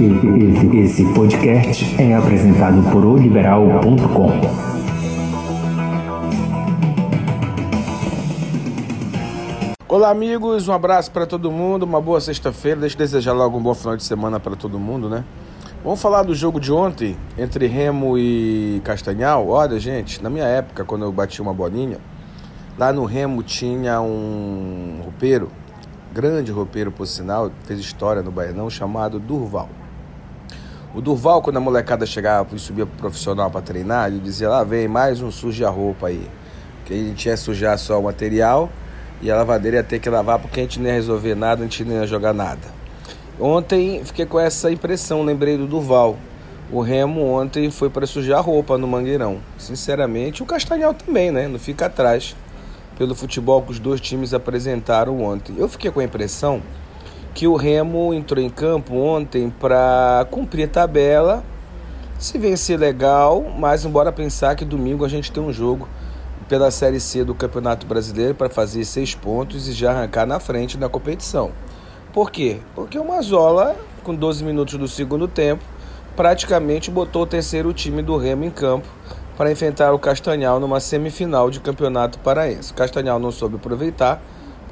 Esse, esse podcast é apresentado por oliberal.com. Olá, amigos. Um abraço para todo mundo. Uma boa sexta-feira. Deixa eu desejar logo um bom final de semana para todo mundo, né? Vamos falar do jogo de ontem entre Remo e Castanhal. Olha, gente, na minha época, quando eu bati uma bolinha, lá no Remo tinha um roupeiro grande roupeiro, por sinal, fez história no Baianão, chamado Durval. O Durval, quando a molecada chegava e subia pro profissional para treinar, ele dizia: lá vem mais um suja-roupa aí. Que a gente ia sujar só o material e a lavadeira ia ter que lavar porque a gente não ia resolver nada, a gente não ia jogar nada. Ontem fiquei com essa impressão, lembrei do Durval. O Remo ontem foi para sujar roupa no Mangueirão. Sinceramente, o Castanhal também, né? Não fica atrás pelo futebol que os dois times apresentaram ontem. Eu fiquei com a impressão que o Remo entrou em campo ontem para cumprir tabela, se vencer legal, mas embora pensar que domingo a gente tem um jogo pela Série C do Campeonato Brasileiro para fazer seis pontos e já arrancar na frente da competição. Por quê? Porque o Mazola, com 12 minutos do segundo tempo, praticamente botou o terceiro time do Remo em campo para enfrentar o Castanhal numa semifinal de campeonato paraense. O Castanhal não soube aproveitar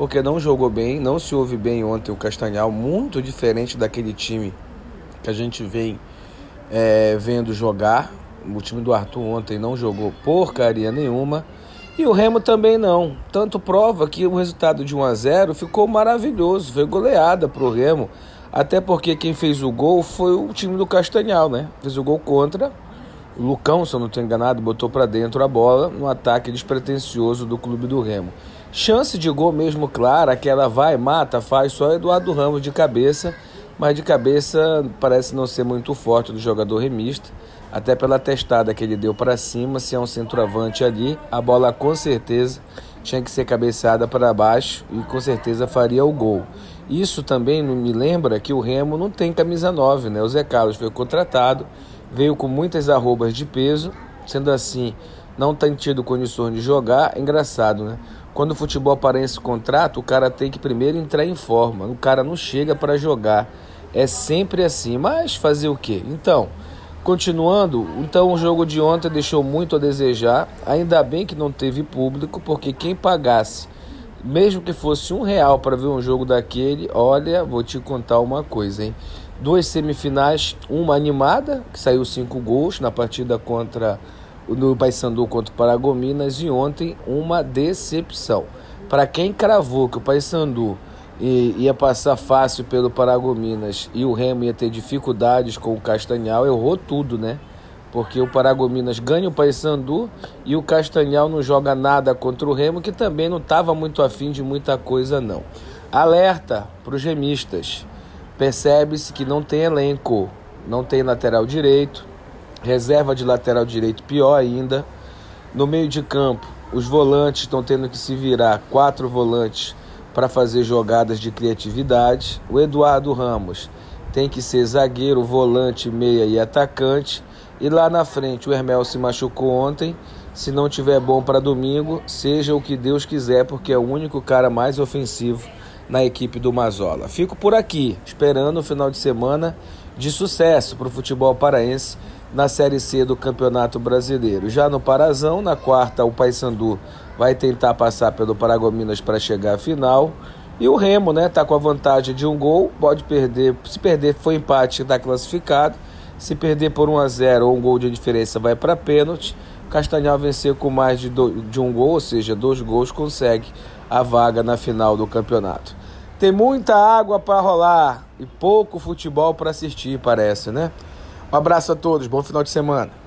porque não jogou bem, não se ouve bem ontem o Castanhal, muito diferente daquele time que a gente vem é, vendo jogar. O time do Arthur ontem não jogou porcaria nenhuma. E o Remo também não. Tanto prova que o resultado de 1 a 0 ficou maravilhoso, foi goleada para o Remo. Até porque quem fez o gol foi o time do Castanhal, né? Fez o gol contra o Lucão, se eu não estou enganado, botou para dentro a bola no ataque despretensioso do clube do Remo. Chance de gol mesmo clara, que ela vai, mata, faz só Eduardo Ramos de cabeça, mas de cabeça parece não ser muito forte do jogador remista, até pela testada que ele deu para cima, se é um centroavante ali, a bola com certeza tinha que ser cabeceada para baixo e com certeza faria o gol. Isso também me lembra que o Remo não tem camisa 9, né? O Zé Carlos foi contratado veio com muitas arrobas de peso, sendo assim, não tem tido condições de jogar. Engraçado, né? Quando o futebol aparece contrato, o cara tem que primeiro entrar em forma. O cara não chega para jogar. É sempre assim. Mas fazer o quê? Então, continuando, então o jogo de ontem deixou muito a desejar. Ainda bem que não teve público, porque quem pagasse, mesmo que fosse um real para ver um jogo daquele, olha, vou te contar uma coisa, hein? duas semifinais, uma animada, que saiu cinco gols na partida contra no Paysandu contra o Paragominas e ontem uma decepção. Para quem cravou que o Paysandu ia passar fácil pelo Paragominas e o Remo ia ter dificuldades com o Castanhal, errou tudo, né? Porque o Paragominas ganha o Paysandu e o Castanhal não joga nada contra o Remo, que também não estava muito afim de muita coisa não. Alerta para os remistas percebe-se que não tem elenco, não tem lateral direito, reserva de lateral direito pior ainda. No meio de campo, os volantes estão tendo que se virar, quatro volantes, para fazer jogadas de criatividade. O Eduardo Ramos tem que ser zagueiro, volante, meia e atacante. E lá na frente, o Hermel se machucou ontem. Se não tiver bom para domingo, seja o que Deus quiser, porque é o único cara mais ofensivo na equipe do Mazola. Fico por aqui, esperando o final de semana de sucesso para o futebol paraense na Série C do Campeonato Brasileiro. Já no Parazão, na quarta, o Paysandu vai tentar passar pelo Paragominas para chegar à final. E o Remo, né, tá com a vantagem de um gol, pode perder, se perder foi empate, está classificado. Se perder por 1 a 0 ou um gol de diferença, vai para pênalti. Castanhal vencer com mais de, do, de um gol, ou seja, dois gols, consegue a vaga na final do campeonato. Tem muita água para rolar e pouco futebol para assistir, parece, né? Um abraço a todos, bom final de semana.